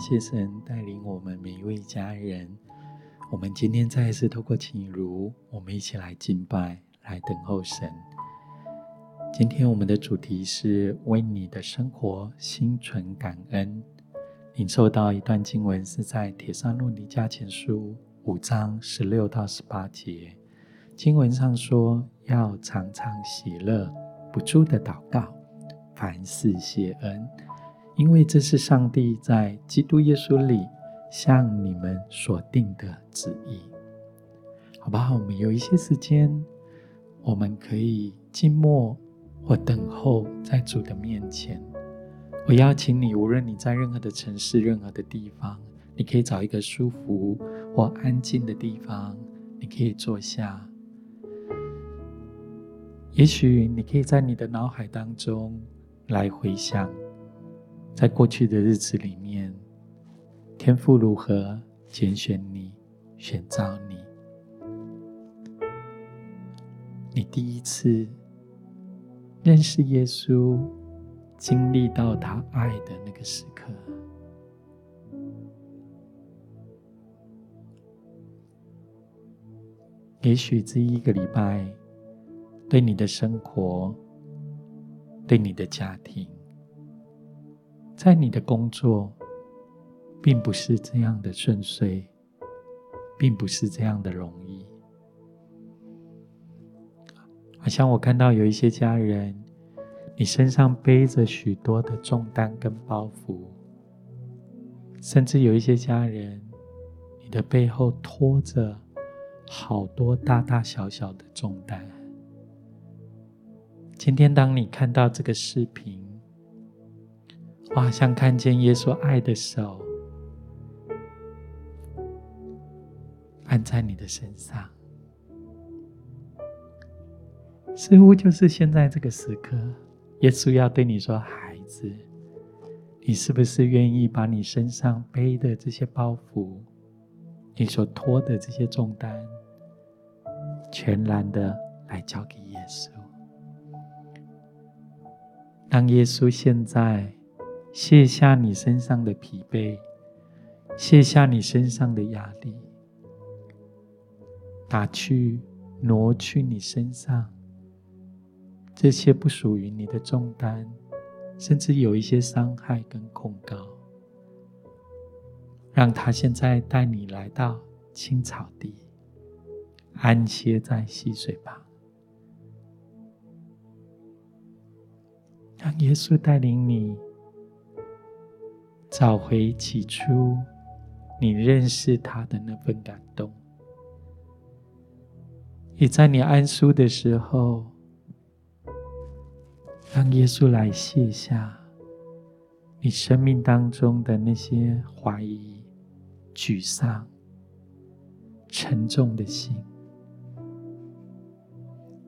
谢神带领我们每一位家人。我们今天再一次透过静茹，我们一起来敬拜，来等候神。今天我们的主题是为你的生活心存感恩。领受到一段经文是在《铁山路尼迦前书》五章十六到十八节。经文上说，要常常喜乐，不住的祷告，凡事谢恩。因为这是上帝在基督耶稣里向你们所定的旨意，好不好？我们有一些时间，我们可以静默或等候在主的面前。我邀请你，无论你在任何的城市、任何的地方，你可以找一个舒服或安静的地方，你可以坐下。也许你可以在你的脑海当中来回想。在过去的日子里面，天父如何拣选你、选召你？你第一次认识耶稣、经历到他爱的那个时刻，也许这一个礼拜，对你的生活、对你的家庭。在你的工作，并不是这样的顺遂，并不是这样的容易。好像我看到有一些家人，你身上背着许多的重担跟包袱，甚至有一些家人，你的背后拖着好多大大小小的重担。今天，当你看到这个视频，我好像看见耶稣爱的手按在你的身上，似乎就是现在这个时刻，耶稣要对你说：“孩子，你是不是愿意把你身上背的这些包袱，你所拖的这些重担，全然的来交给耶稣？让耶稣现在。”卸下你身上的疲惫，卸下你身上的压力，打去、挪去你身上这些不属于你的重担，甚至有一些伤害跟控告，让他现在带你来到青草地，安歇在溪水旁，让耶稣带领你。找回起初你认识他的那份感动，也在你安舒的时候，让耶稣来卸下你生命当中的那些怀疑、沮丧、沉重的心，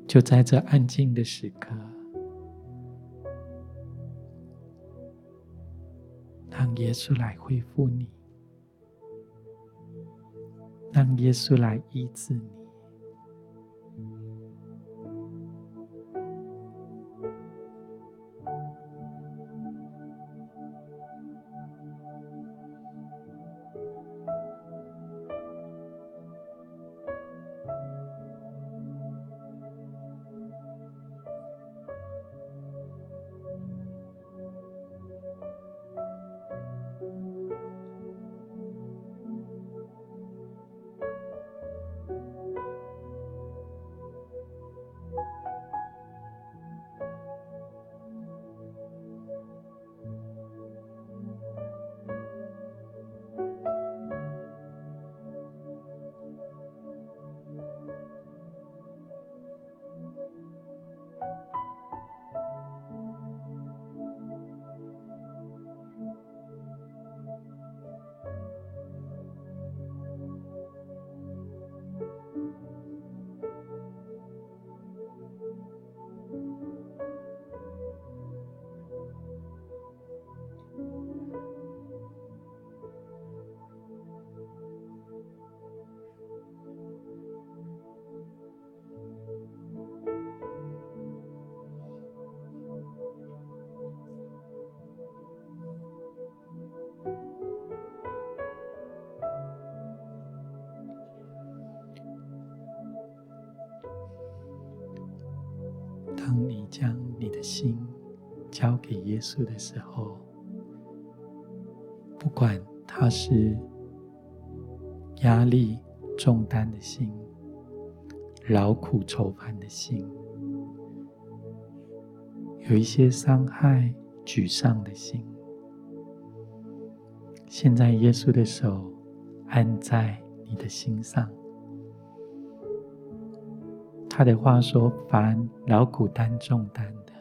就在这安静的时刻。让耶稣来恢复你，让耶稣来医治你。心交给耶稣的时候，不管他是压力重担的心、劳苦愁烦的心，有一些伤害、沮丧的心，现在耶稣的手按在你的心上。他的话说：“凡劳苦担重担的，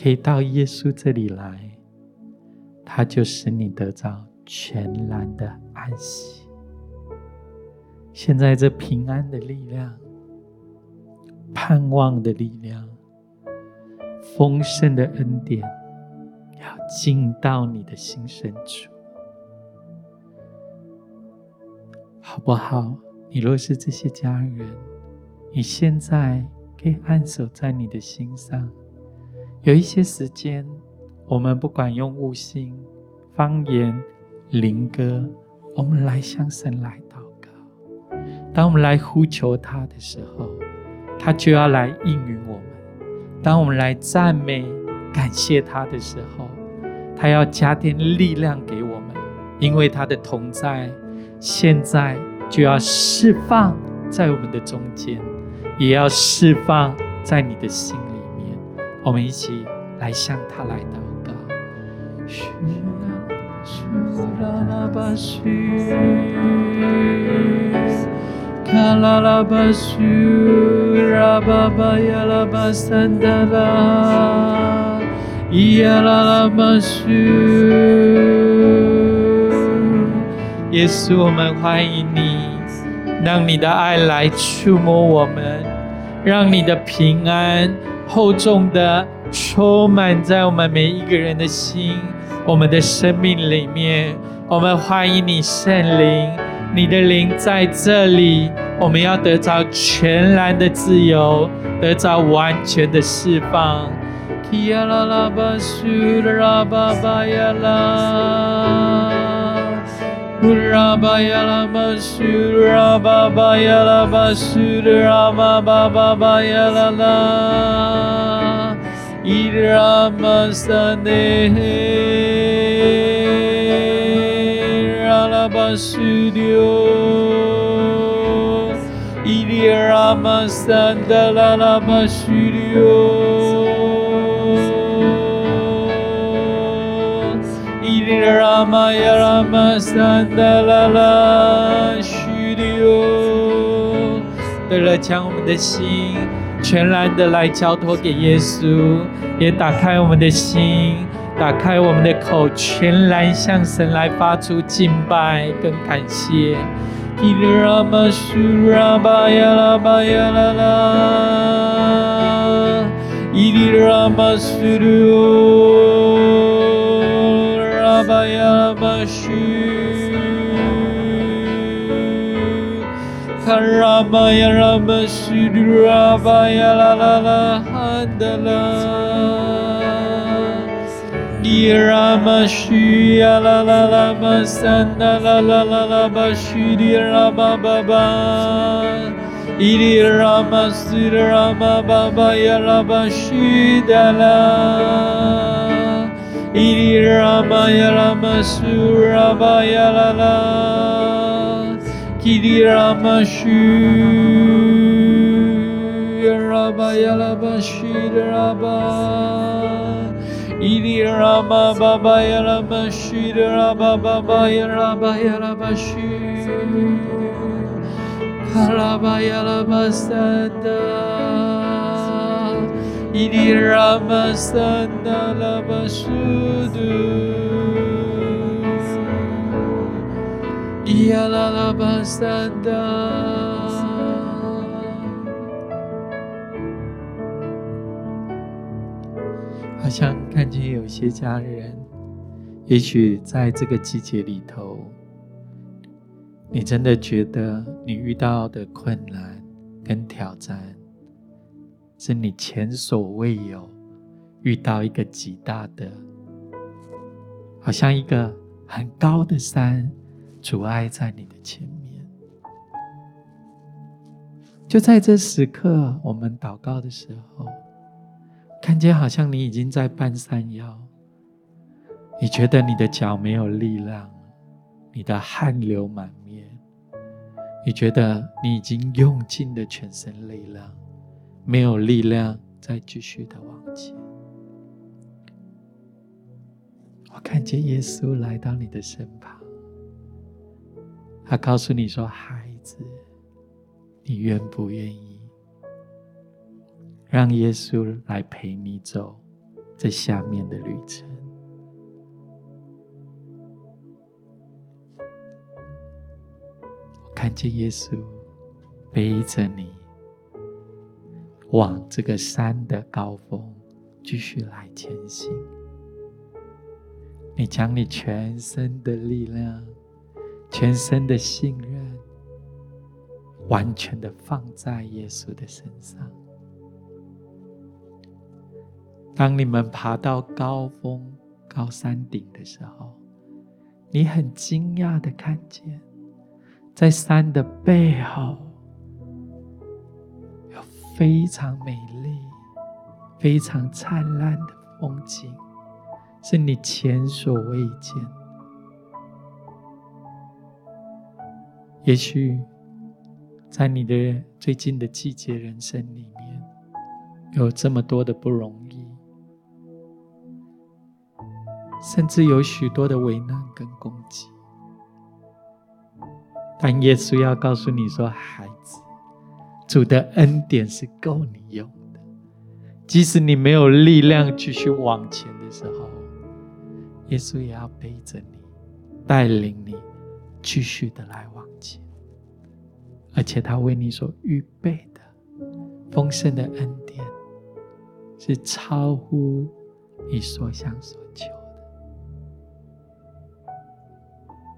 可以到耶稣这里来，他就使你得到全然的安息。现在这平安的力量、盼望的力量、丰盛的恩典，要进到你的心深处，好不好？你若是这些家人。”你现在可以按守在你的心上。有一些时间，我们不管用悟性、方言、灵歌，我们来向神来祷告。当我们来呼求他的时候，他就要来应允我们；当我们来赞美、感谢他的时候，他要加添力量给我们，因为他的同在，现在就要释放在我们的中间。也要释放在你的心里，我们一起来向他来祷告。嘘啦啦吧嘘啦啦吧嘘啦吧吧呀啦吧三哒啦咿呀啦啦吧嘘耶稣我们欢迎你让你的爱来触摸我们让你的平安厚重的充满在我们每一个人的心、我们的生命里面。我们欢迎你，圣灵，你的灵在这里。我们要得着全然的自由，得着完全的释放。呼啦巴呀啦巴苏啦巴巴呀啦巴苏啦巴巴巴巴呀啦啦，伊拉玛萨内嘿，啦啦巴苏迪欧，伊拉玛萨达啦啦巴苏迪欧。拉玛呀拉玛桑达拉拉须迪欧，对了，将我们的心全然的来交托给耶稣，也打开我们的心，打开我们的口，全然向神来发出敬拜跟感谢。伊拉玛苏拉巴呀拉巴呀拉拉，伊拉玛苏迪欧。拉巴呀拉巴须，卡拉巴呀拉巴须，拉巴呀啦啦啦哈德拉，伊拉玛须呀啦啦啦巴桑达啦啦啦啦巴须的拉巴巴巴，伊里拉玛斯的拉巴巴巴呀拉巴须的啦。啦啦，好像看见有些家人，也许在这个季节里头，你真的觉得你遇到的困难跟挑战。是你前所未有遇到一个极大的，好像一个很高的山阻碍在你的前面。就在这时刻，我们祷告的时候，看见好像你已经在半山腰，你觉得你的脚没有力量，你的汗流满面，你觉得你已经用尽了全身力量，没有力量再继续的往前。我看见耶稣来到你的身旁，他告诉你说：“孩子，你愿不愿意？”让耶稣来陪你走这下面的旅程。我看见耶稣背着你往这个山的高峰继续来前行。你将你全身的力量、全身的信任，完全的放在耶稣的身上。当你们爬到高峰、高山顶的时候，你很惊讶的看见，在山的背后有非常美丽、非常灿烂的风景，是你前所未见。也许在你的最近的季节人生里面，有这么多的不容易。甚至有许多的危难跟攻击，但耶稣要告诉你说：“孩子，主的恩典是够你用的。即使你没有力量继续往前的时候，耶稣也要背着你，带领你继续的来往前。而且他为你所预备的丰盛的恩典，是超乎你所想所求的。”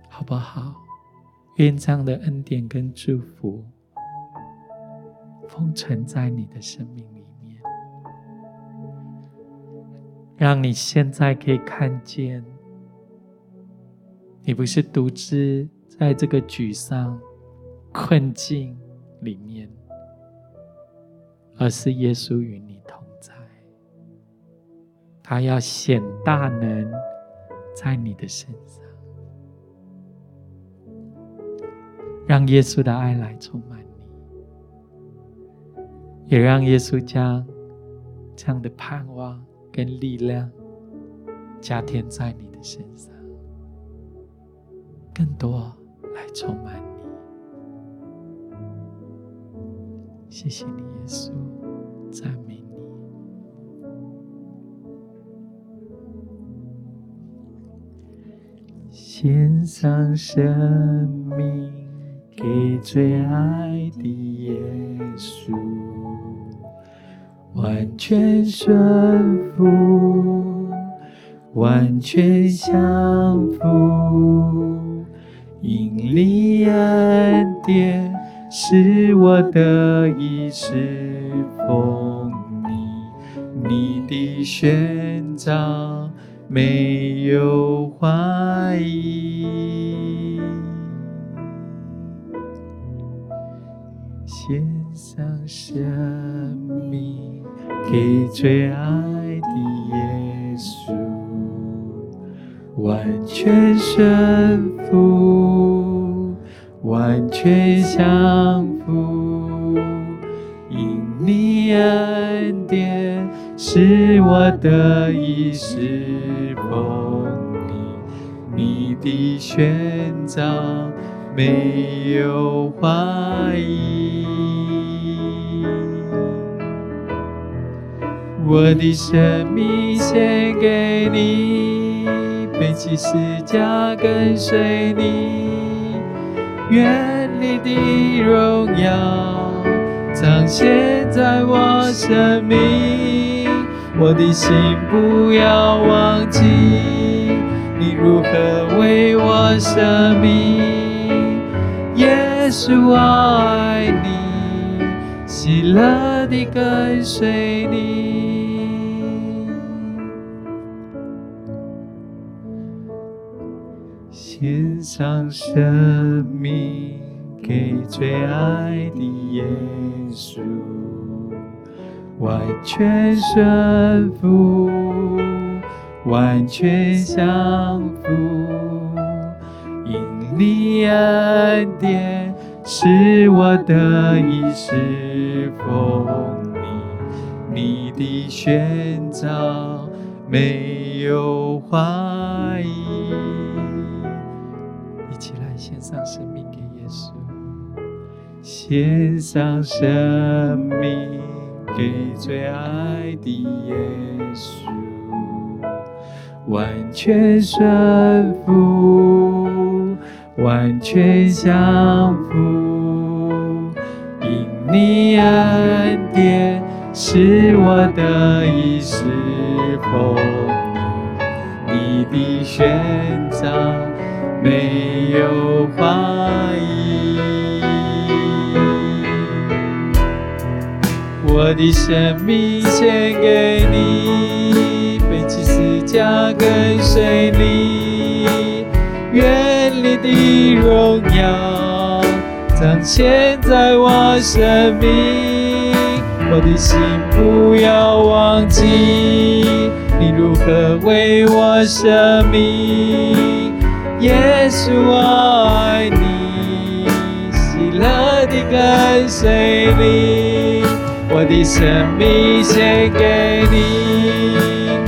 好不好？愿这样的恩典跟祝福封存在你的生命里让你现在可以看见，你不是独自在这个沮丧、困境里面，而是耶稣与你同在，他要显大能在你的身上。让耶稣的爱来充满你，也让耶稣将这样的盼望跟力量加添在你的身上，更多来充满你。谢谢你，耶稣，赞美你。献上生命。给最爱的耶稣，完全顺服，完全降服，因你恩典是我得以侍奉你，你的宣召没有怀疑。献上生命给最爱的耶稣，完全顺服，完全降服，因你恩典使我得以侍奉你，你的宣召没有怀疑。我的生命献给你，背起十架跟随你，愿你的荣耀彰显在我生命。我的心不要忘记，你如何为我舍命。耶稣我爱你，喜乐地跟随你。上生命给最爱的耶稣，完全顺服，完全降服，因你恩典使我得以侍奉你，你的宣召没有怀疑。献上生命给耶稣，献上生命。给最爱的耶稣，完全顺服，完全降服，因你恩典使我得以侍奉你，的宣召没有怀疑。我的生命献给你，背起死架跟随你，愿你的荣耀彰显在我生命。我的心不要忘记，你如何为我生命。耶稣我爱你，喜乐地跟随你。我的生命。献给你，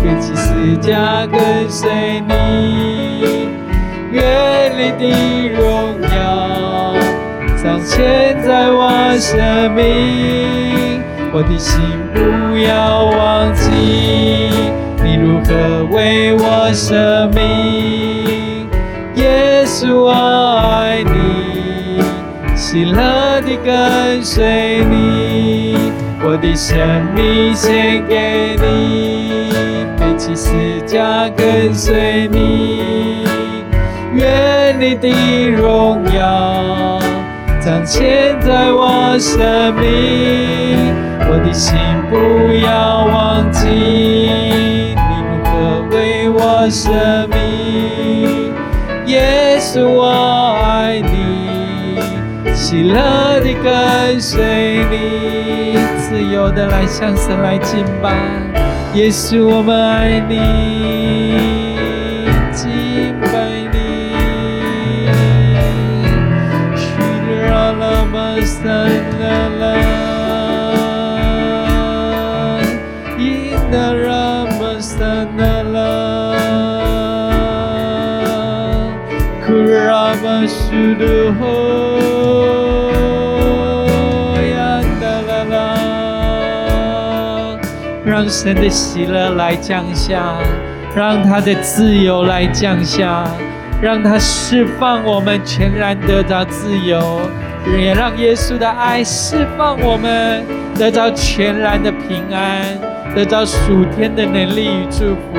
背起十架跟随你，愿你的荣耀彰显在我生命。我的心不要忘记，你如何为我舍命。耶稣我爱你，喜乐地跟随你。我的生命献给你，背起十架跟随你，愿你的荣耀彰显在我生命。我的心不要忘记，你如何为我舍命。耶稣我爱你，喜乐地跟随你。自由的来向神来敬拜，耶稣我们爱你，让神的喜乐来降下，让他的自由来降下，让他释放我们全然得到自由，也让耶稣的爱释放我们得到全然的平安，得到属天的能力与祝福。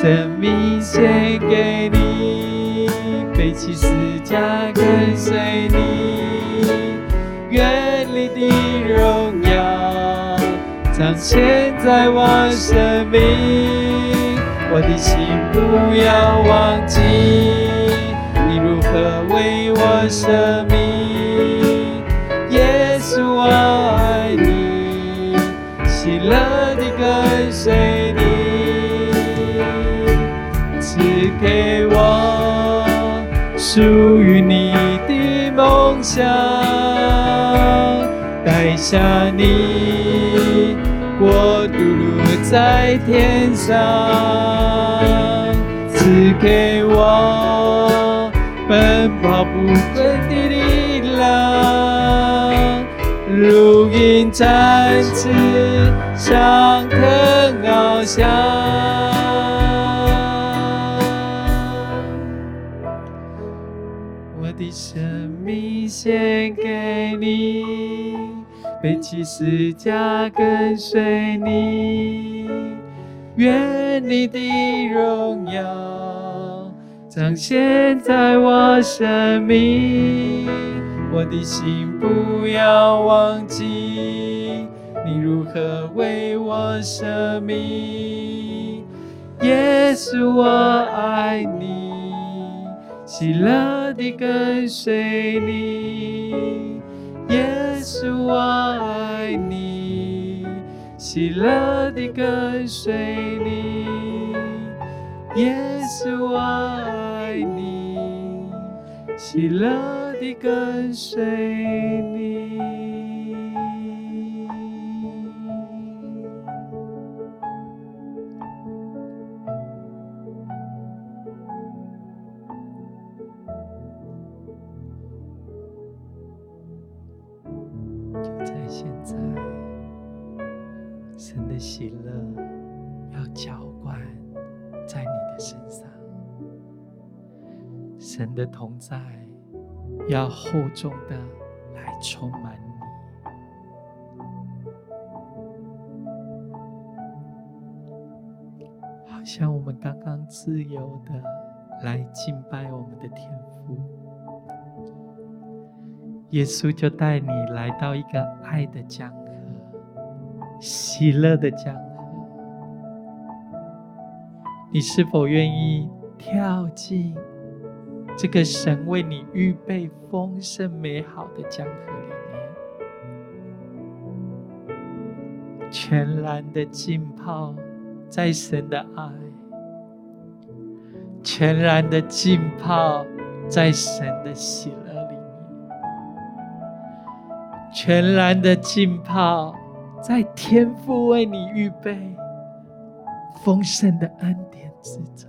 生命献给你，背起十架。跟随你，愿你的荣耀彰显在我生命。我的心不要忘记，你如何为我舍命。属于你的。梦想带下你国度在天上，赐给我奔跑不困的力量，如鹰展翅上腾翱翔。献给你，背起十架跟随你，愿你的荣耀彰显在我生命，我的心不要忘记你如何为我舍命，耶稣我爱你。喜乐地跟随你，耶稣我爱你。喜乐地跟随你，耶稣我爱你。喜乐地跟随你。在要厚重的来充满你，好像我们刚刚自由的来敬拜我们的天父，耶稣就带你来到一个爱的江河。喜乐的江河，你是否愿意跳进这个神为你预备丰盛美好的江河里面，全然的浸泡在神的爱，全然的浸泡在神的喜乐里面，全然的浸泡。在天父为你预备丰盛的恩典之中，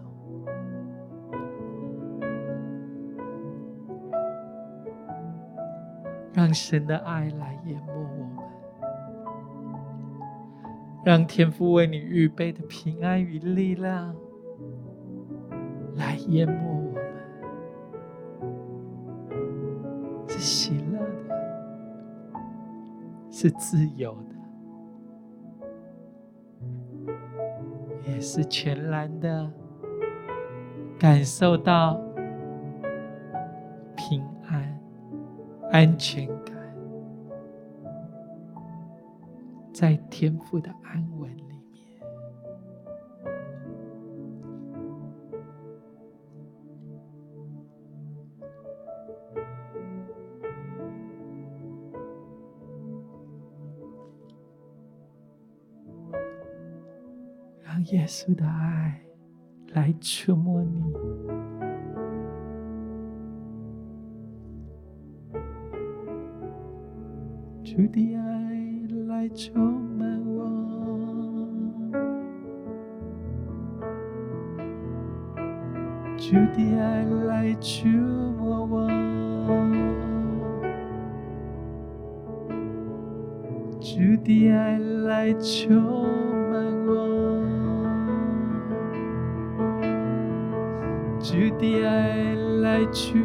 让神的爱来淹没我们，让天父为你预备的平安与力量来淹没我们，是喜乐的，是自由的。也是全然的感受到平安、安全感，在天父的安稳里面，让耶稣的爱来触摸你，主的爱来充满我，主的爱来触摸我，主的爱来充满我。主的爱来触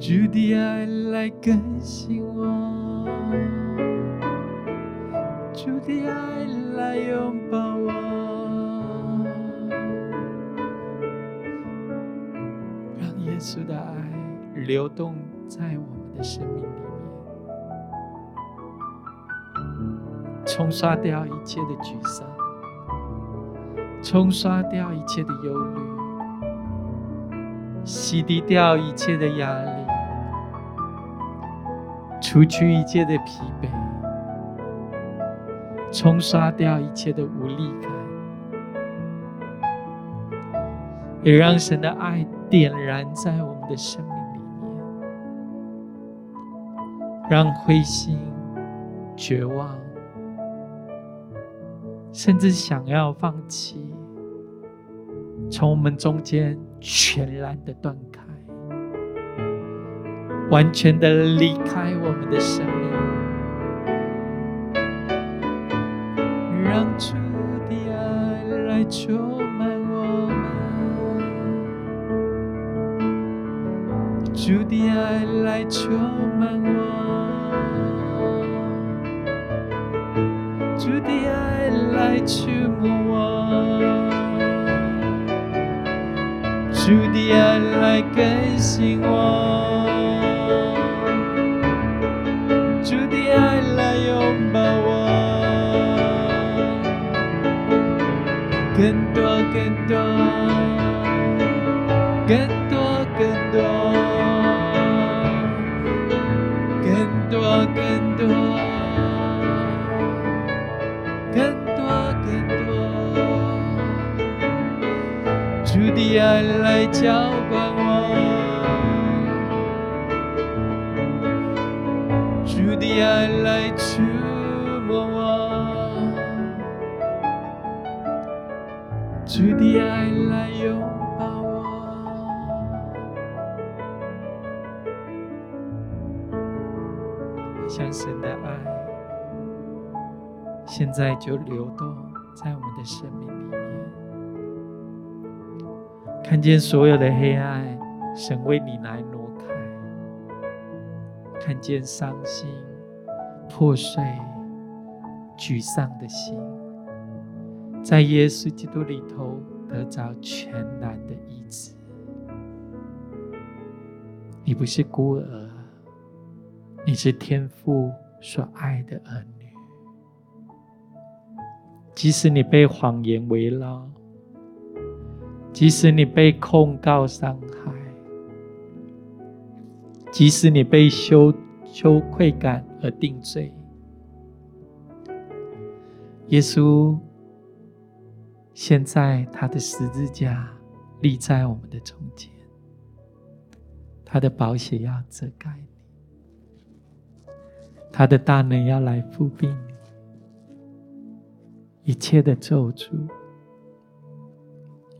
主的爱来更新我，主的爱来拥抱我，让耶稣的爱流动在我们的生命里面。冲刷掉一切的沮丧，冲刷掉一切的忧虑，洗涤掉一切的压力，除去一切的疲惫，冲刷掉一切的无力感，也让神的爱点燃在我们的生命里面。让灰心、绝望，甚至想要放弃，从我们中间全然的断开。完全的离开我们的生命，让主的爱来充满我们，主的爱来充满我，主的爱来触摸我，主的爱来更新我。多，更多，更多，更多。主的爱来浇灌我，主的爱来触摸我。主的爱来现在就流动在我们的生命里面。看见所有的黑暗，神为你来挪开；看见伤心、破碎、沮丧的心。在耶稣基督里头得着全然的医治。你不是孤儿，你是天父所爱的儿女。即使你被谎言围绕，即使你被控告伤害，即使你被羞羞愧感而定罪，耶稣。现在，他的十字架立在我们的中间，他的宝血要遮盖你，他的大能要来覆庇，一切的咒诅，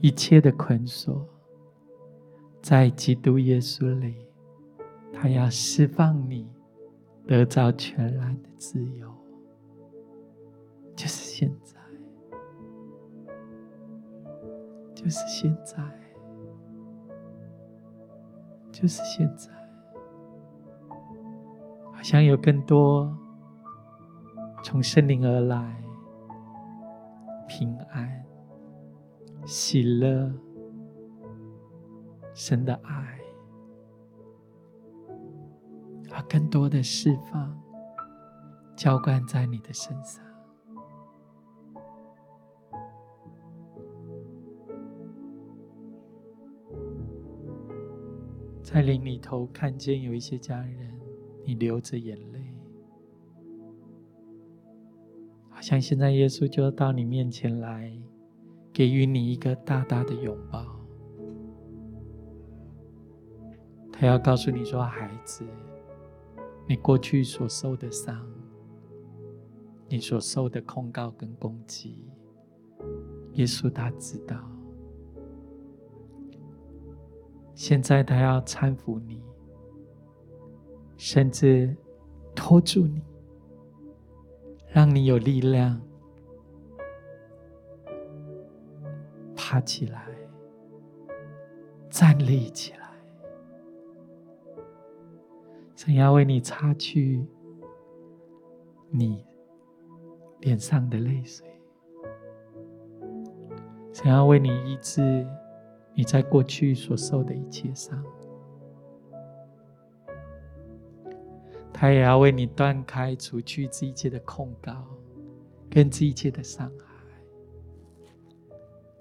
一切的捆锁，在基督耶稣里，他要释放你，得到全然的自由，就是现在。就是现在，就是现在，好像有更多从圣灵而来平安、喜乐、神的爱，把，更多的释放浇灌在你的身上。在灵里头看见有一些家人，你流着眼泪，像现在耶稣就要到你面前来，给予你一个大大的拥抱。他要告诉你说：“孩子，你过去所受的伤，你所受的控告跟攻击，耶稣他知道。”现在他要搀扶你，甚至托住你，让你有力量爬起来，站立起来。想要为你擦去你脸上的泪水，想要为你医治。你在过去所受的一切伤，他也要为你断开、除去这一切的控告，跟这一切的伤害。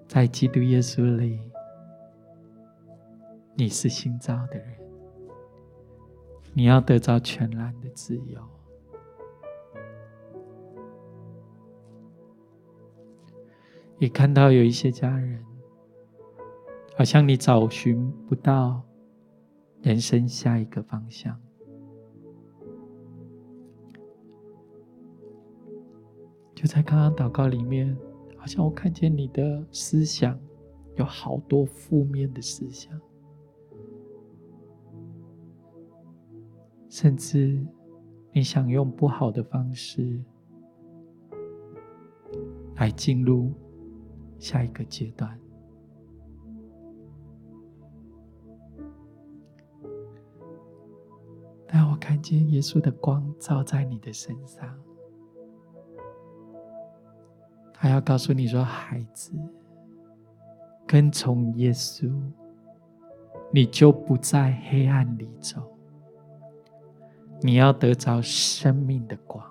在基督耶稣里，你是新造的人，你要得到全然的自由。也看到有一些家人。好像你找寻不到人生下一个方向。就在刚刚祷告里面，好像我看见你的思想有好多负面的思想，甚至你想用不好的方式来进入下一个阶段。但我看见耶稣的光照在你的身上。他要告诉你说：“孩子，跟从耶稣，你就不在黑暗里走。你要得着生命的光。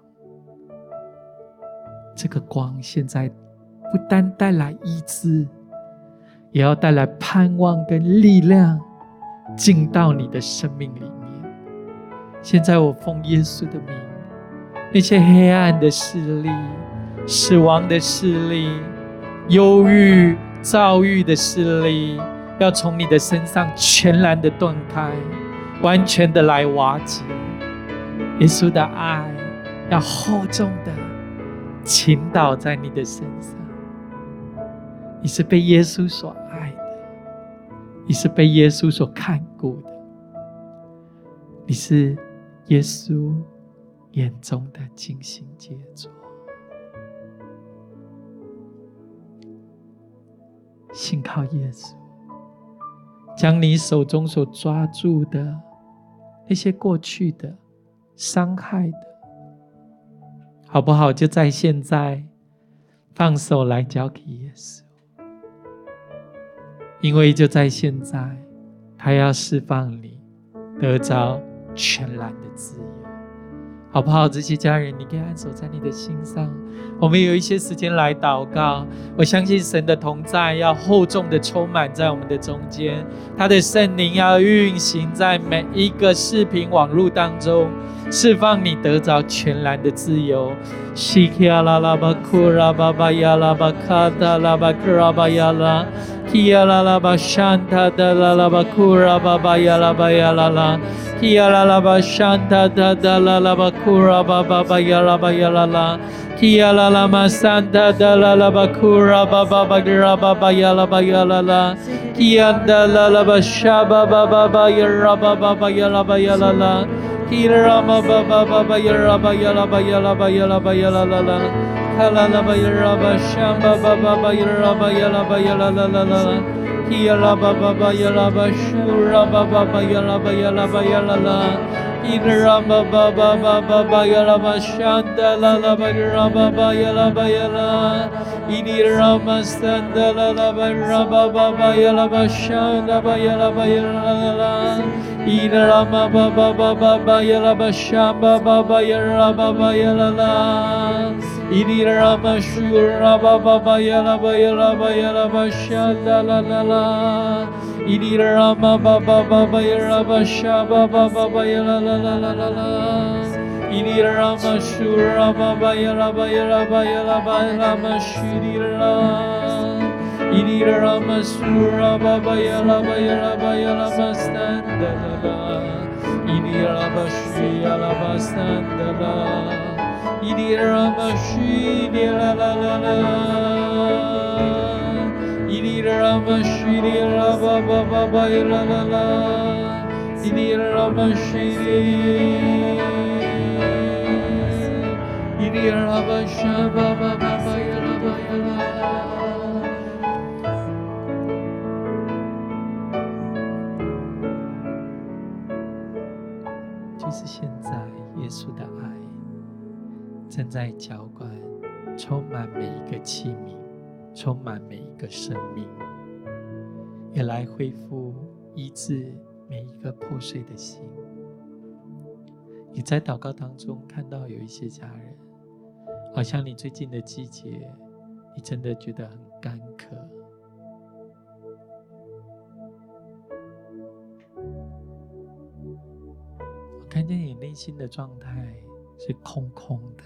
这个光现在不单带来医治，也要带来盼望跟力量，进到你的生命里面。现在我奉耶稣的名，那些黑暗的势力。”死亡的势力、忧郁、躁郁的势力，要从你的身上全然的断开，完全的来瓦解。耶稣的爱要厚重的倾倒在你的身上。你是被耶稣所爱的，你是被耶稣所看顾的，你是耶稣眼中的精心杰作。信靠耶稣，将你手中所抓住的那些过去的伤害的，好不好？就在现在，放手来交给耶稣，因为就在现在，他要释放你，得着全然的自由。好不好？这些家人，你可以安守在你的心上。我们有一些时间来祷告。我相信神的同在要厚重的充满在我们的中间，他的圣灵要运行在每一个视频网络当中，释放你得着全然的自由。西卡拉拉巴库拉巴巴亚拉巴卡达拉巴克拉巴亚拉，基亚拉拉巴山塔达拉拉巴库拉巴巴亚拉巴亚拉拉。基亚拉拉巴山塔达达拉拉巴库拉巴巴巴亚拉巴亚拉拉，基亚拉拉玛山塔达拉拉巴库拉巴巴巴格拉巴巴亚拉巴亚拉拉，基亚达拉拉巴沙巴巴巴巴亚拉巴巴巴亚拉巴亚拉拉，基拉玛巴巴巴巴亚拉巴亚拉巴亚拉巴亚拉巴亚拉拉拉，卡拉拉巴亚拉巴沙巴巴巴巴亚拉巴亚拉巴亚拉拉拉拉。咿啦吧吧吧呀啦吧，树伊哩拉玛舒拉巴巴巴呀拉巴呀拉巴呀拉巴沙啦啦啦啦，伊哩拉玛巴巴巴巴呀拉巴沙巴巴巴巴呀啦啦啦啦啦啦，伊哩拉玛舒拉巴巴呀拉巴呀拉巴呀拉巴拉玛舒哩拉，伊哩拉玛舒拉巴巴呀拉巴呀拉巴呀拉玛斯坦德拉，伊哩拉玛舒呀拉巴斯坦德拉。伊哩拉玛西哩啦啦啦啦，伊哩拉玛西哩啦吧吧吧吧呀啦啦啦，伊哩拉玛西哩，伊哩拉玛沙吧啦，就是现在，耶稣的。正在浇灌，充满每一个器皿，充满每一个生命，也来恢复医治每一个破碎的心。你在祷告当中看到有一些家人，好像你最近的季节，你真的觉得很干渴。我看见你内心的状态是空空的。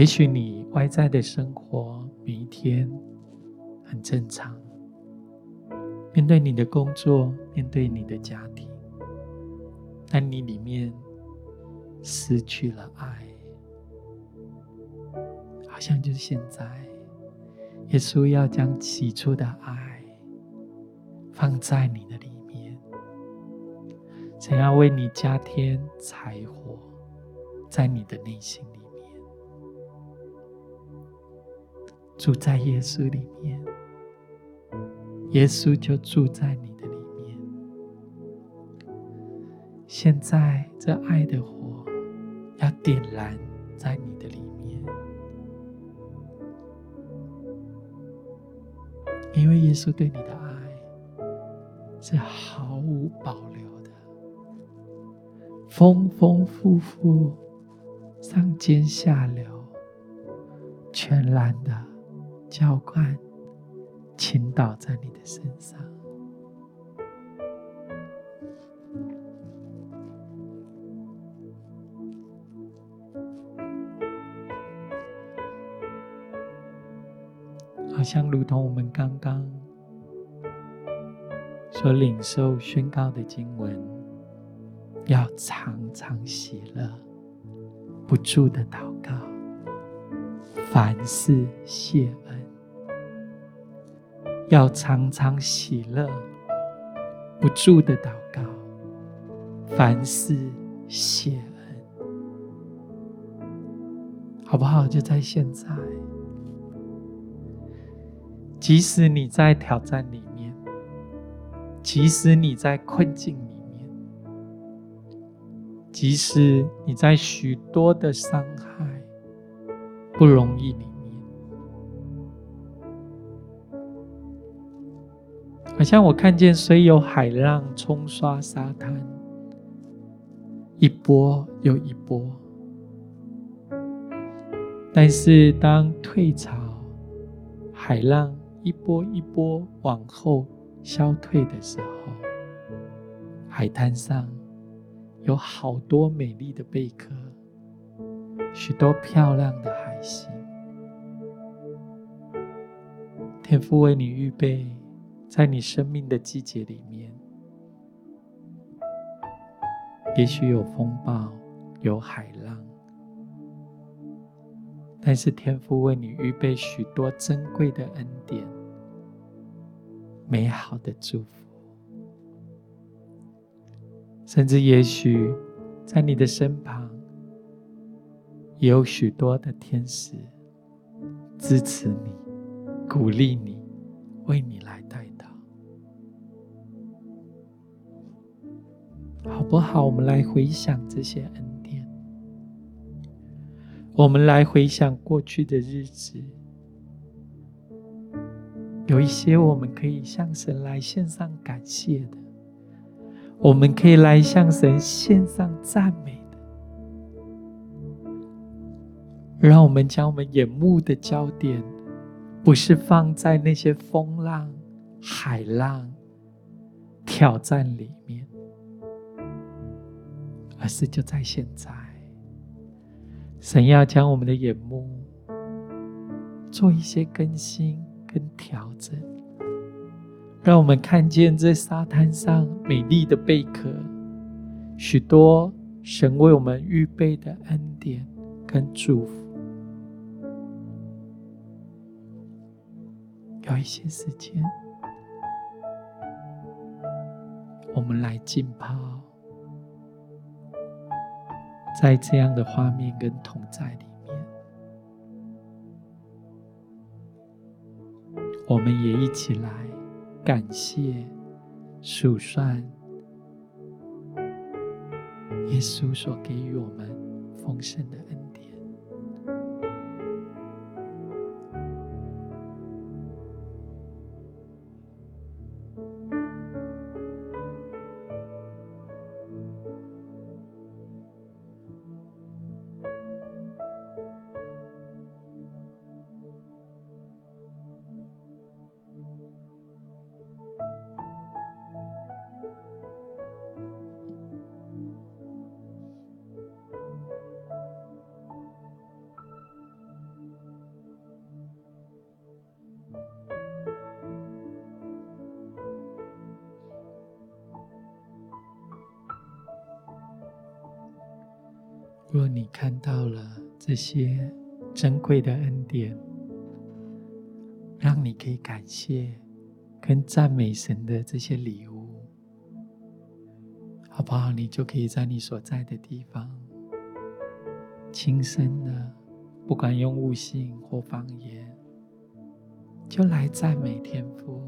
也许你外在的生活每一天很正常，面对你的工作，面对你的家庭，但你里面失去了爱，好像就是现在，耶稣要将起初的爱放在你的里面，想要为你加添柴火，在你的内心里。住在耶稣里面，耶稣就住在你的里面。现在，这爱的火要点燃在你的里面，因为耶稣对你的爱是毫无保留的，丰丰富富、上尖下流、全然的。浇灌，倾倒在你的身上，好像如同我们刚刚所领受宣告的经文，要常常喜乐，不住的祷告，凡事谢恩。要常常喜乐，不住的祷告，凡事谢恩，好不好？就在现在，即使你在挑战里面，即使你在困境里面，即使你在许多的伤害、不容易里。好像我看见虽有海浪冲刷沙滩，一波又一波，但是当退潮，海浪一波一波往后消退的时候，海滩上有好多美丽的贝壳，许多漂亮的海星，天父为你预备。在你生命的季节里面，也许有风暴，有海浪，但是天父为你预备许多珍贵的恩典，美好的祝福，甚至也许在你的身旁，也有许多的天使支持你、鼓励你、为你来代。好不好？我们来回想这些恩典。我们来回想过去的日子，有一些我们可以向神来献上感谢的，我们可以来向神献上赞美的。让我们将我们眼目的焦点，不是放在那些风浪、海浪、挑战里面。而是就在现在，神要将我们的眼目做一些更新跟调整，让我们看见这沙滩上美丽的贝壳，许多神为我们预备的恩典跟祝福。有一些时间，我们来浸泡。在这样的画面跟同在里面，我们也一起来感谢、数算耶稣所给予我们丰盛的些珍贵的恩典，让你可以感谢跟赞美神的这些礼物，好不好？你就可以在你所在的地方，轻声的，不管用悟性或方言，就来赞美天父，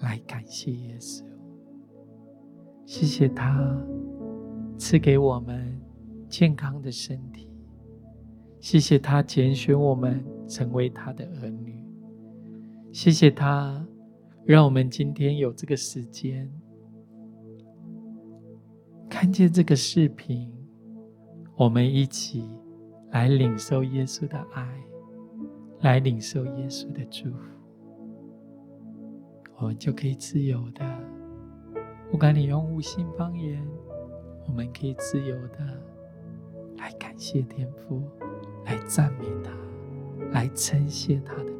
来感谢耶稣。谢谢他赐给我们健康的身体，谢谢他拣选我们成为他的儿女，谢谢他让我们今天有这个时间看见这个视频，我们一起来领受耶稣的爱，来领受耶稣的祝福，我们就可以自由的。不管你用无性方言，我们可以自由的来感谢天父，来赞美他，来称谢他的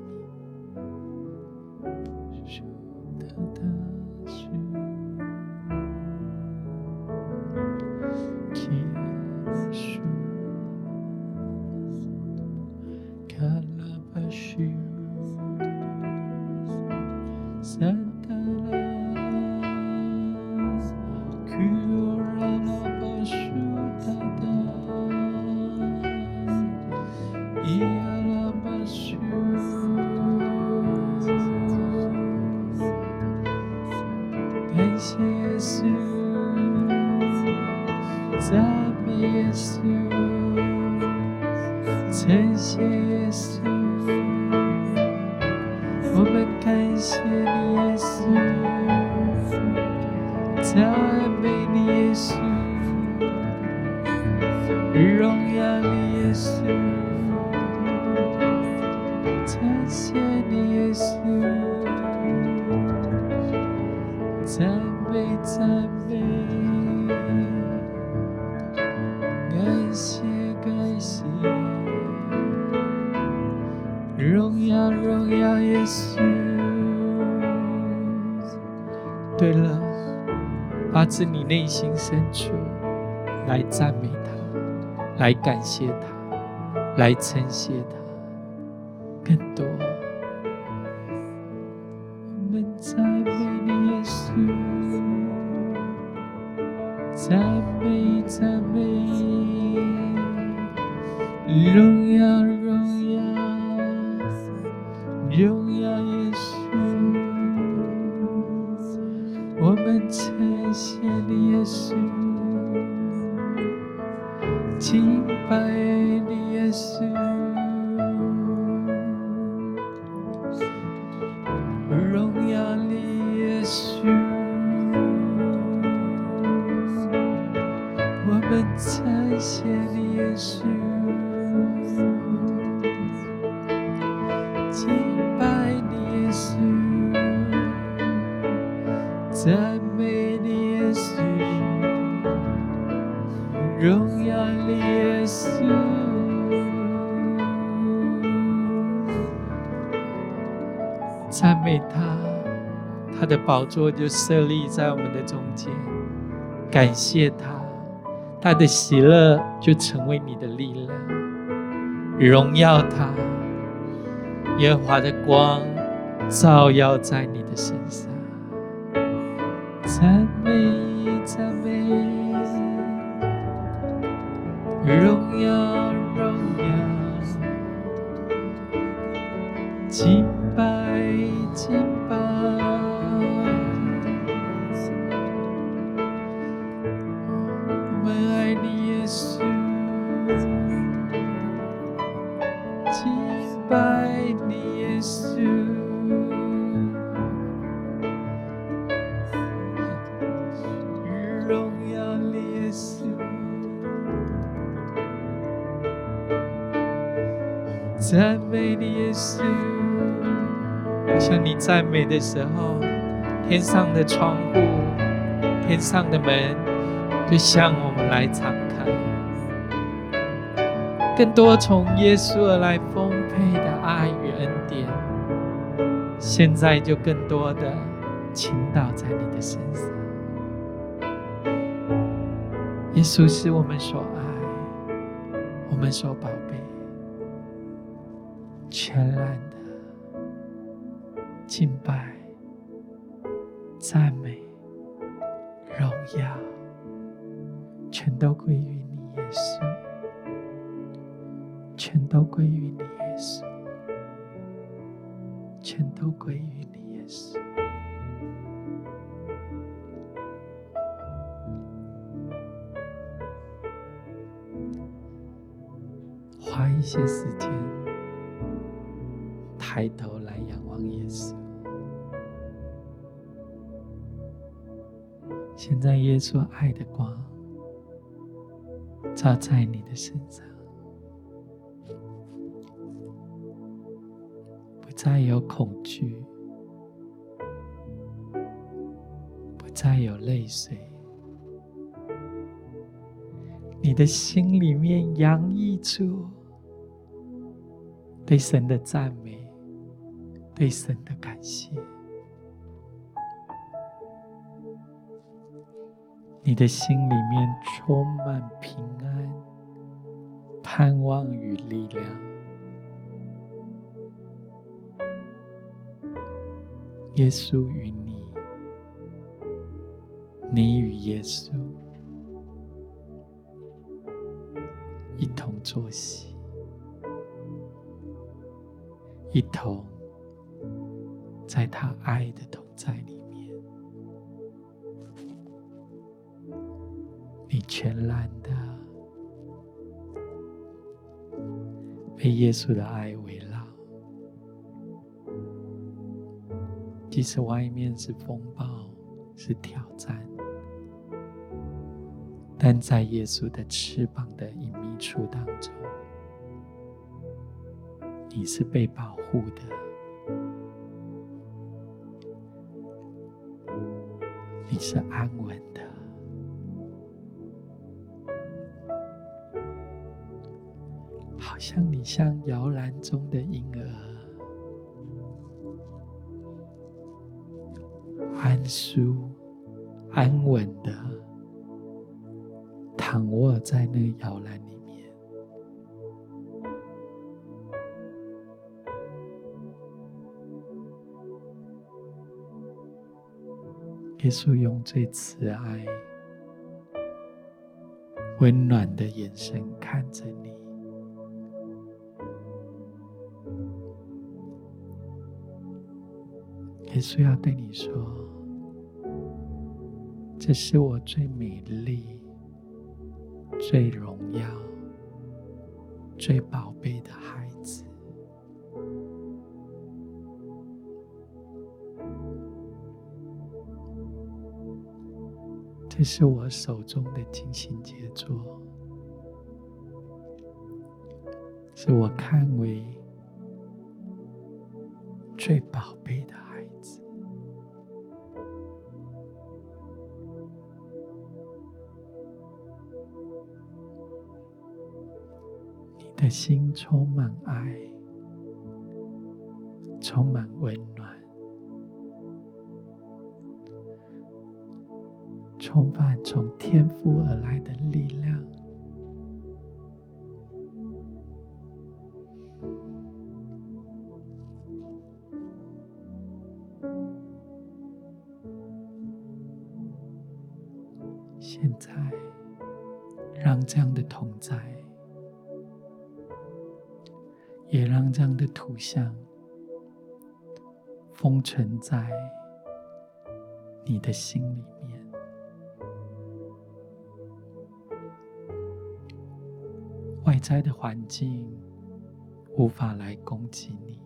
荣耀你耶稣，感谢你耶稣，赞美赞美，感谢感谢，荣耀荣耀耶稣。对了，发自你内心深处来赞美。来感谢他，来称谢他，更多。我们赞美你，耶稣，赞美赞美，荣耀宝座就设立在我们的中间。感谢他，他的喜乐就成为你的力量。荣耀他，耶和华的光照耀在你的身上。赞美，赞美。荣耀，荣耀，敬拜，敬拜，拜你，耶稣。赞美你，耶稣。向你赞美的时候，天上的窗户、天上的门就向我们来敞开。更多从耶稣而来丰沛的爱与恩典，现在就更多的倾倒在你的身上。耶稣是我们所爱，我们所宝贝，全然的敬拜、赞美、荣耀，全都归于你，耶稣，全都归于你，耶稣，全都归于你，耶稣。花一些时间，抬头来仰望耶稣。现在，耶稣爱的光照在你的身上，再有恐惧，不再有泪水，你的心里面洋溢出。对神的赞美，对神的感谢，你的心里面充满平安、盼望与力量。耶稣与你，你与耶稣一同坐席。一同在他爱的同在里面，你全然的被耶稣的爱围即使外面是风暴，是挑战，但在耶稣的翅膀的隐秘处当中。你是被保护的，你是安稳的，好像你像摇篮中的婴儿，安舒、安稳的躺卧在那摇篮里面。耶稣用最慈爱、温暖的眼神看着你。耶稣要对你说：“这是我最美丽、最荣耀、最宝贝的孩子。”这是我手中的精心杰作，是我看为最宝贝的心充满爱，充满温暖。充满从天赋而来的力量。像封存在你的心里面。外在的环境无法来攻击你，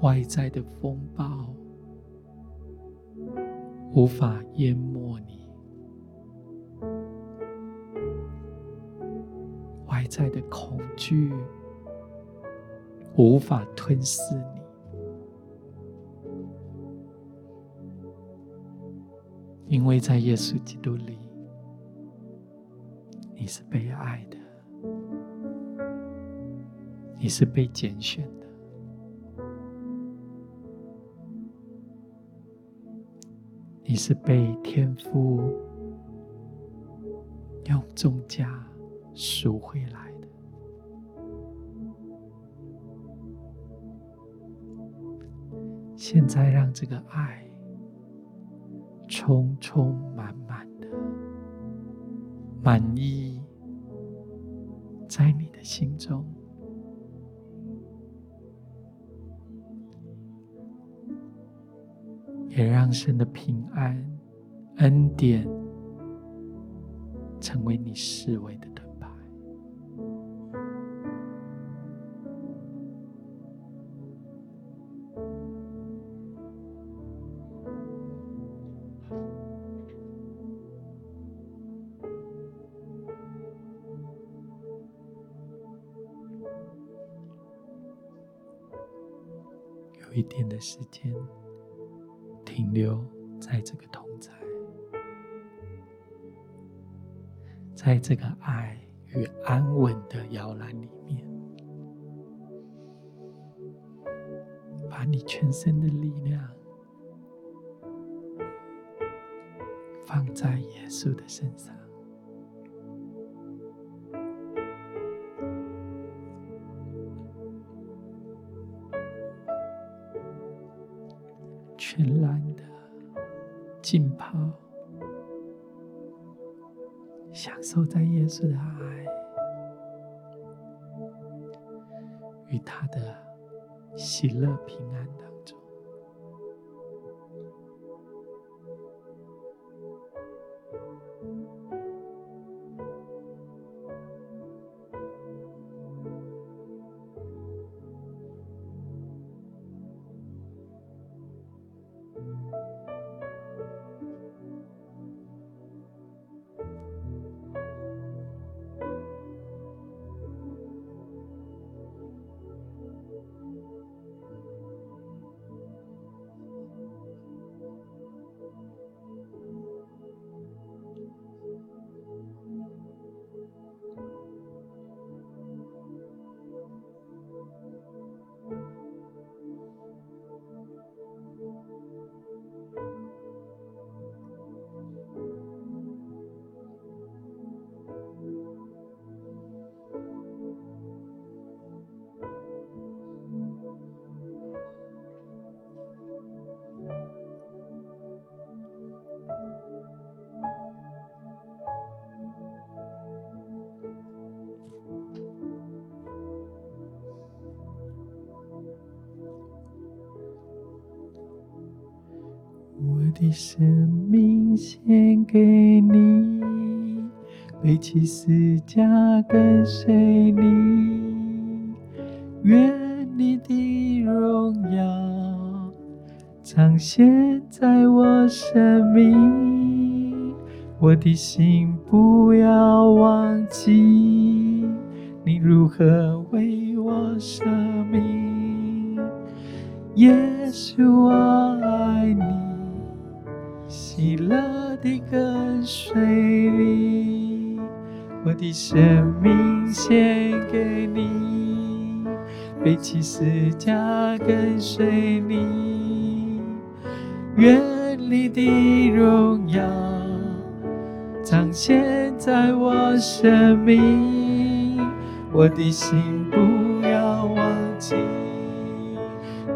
外在的风暴无法淹没你，外在的恐惧无法吞噬你，因为在耶稣基督里。你是被爱的，你是被拣选的，你是被天父用重价赎回来现在，让这个爱充充满满的满意在你的心中。也让神的平安、恩典成为你侍卫的的时间。停留在这个同在，在这个爱与安稳的摇篮里面，把你全身的力量放在耶稣的身上。受在耶稣的爱与他的喜乐平安的的生命献给你，背起十架跟随你，愿你的荣耀彰显在我生命，我的心不要忘记你如何为我舍命，耶稣我生命献给你，背起十架跟随你，愿你的荣耀彰显在我生命，我的心不要忘记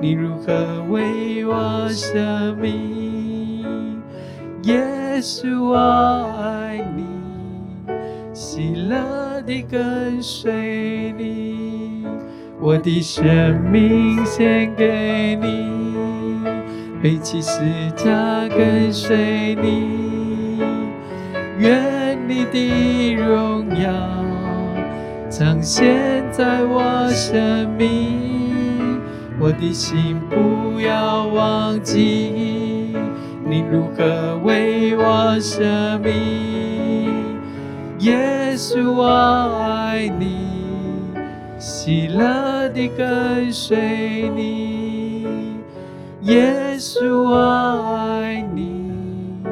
你如何为我舍命。耶稣，我跟随你，我的生命献给你，背起十架跟随你，愿你的荣耀彰显在我生命，我的心不要忘记。你如何为我舍命？耶稣，我爱你，喜乐地跟随你。耶稣，我爱你，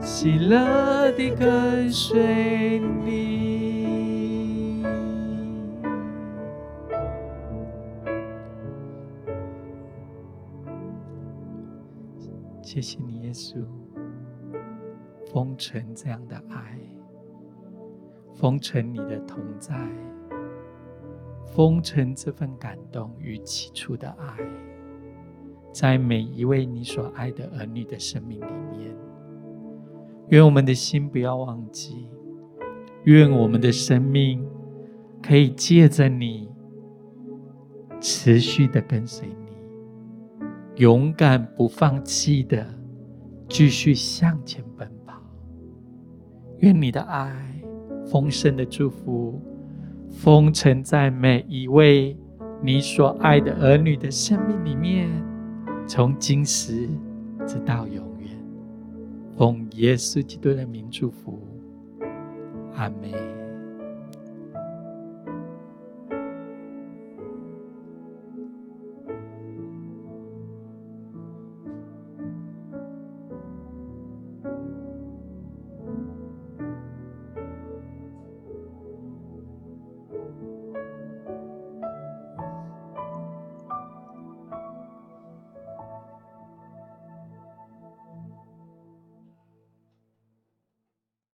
喜乐地跟随你。谢谢你。耶稣，封存这样的爱，封存你的同在，封存这份感动与起初的爱，在每一位你所爱的儿女的生命里面。愿我们的心不要忘记，愿我们的生命可以借着你，持续的跟随你，勇敢不放弃的继续向前奔跑。愿你的爱。丰盛的祝福，封存在每一位你所爱的儿女的生命里面，从今时直到永远。奉耶稣基督的名祝福，阿门。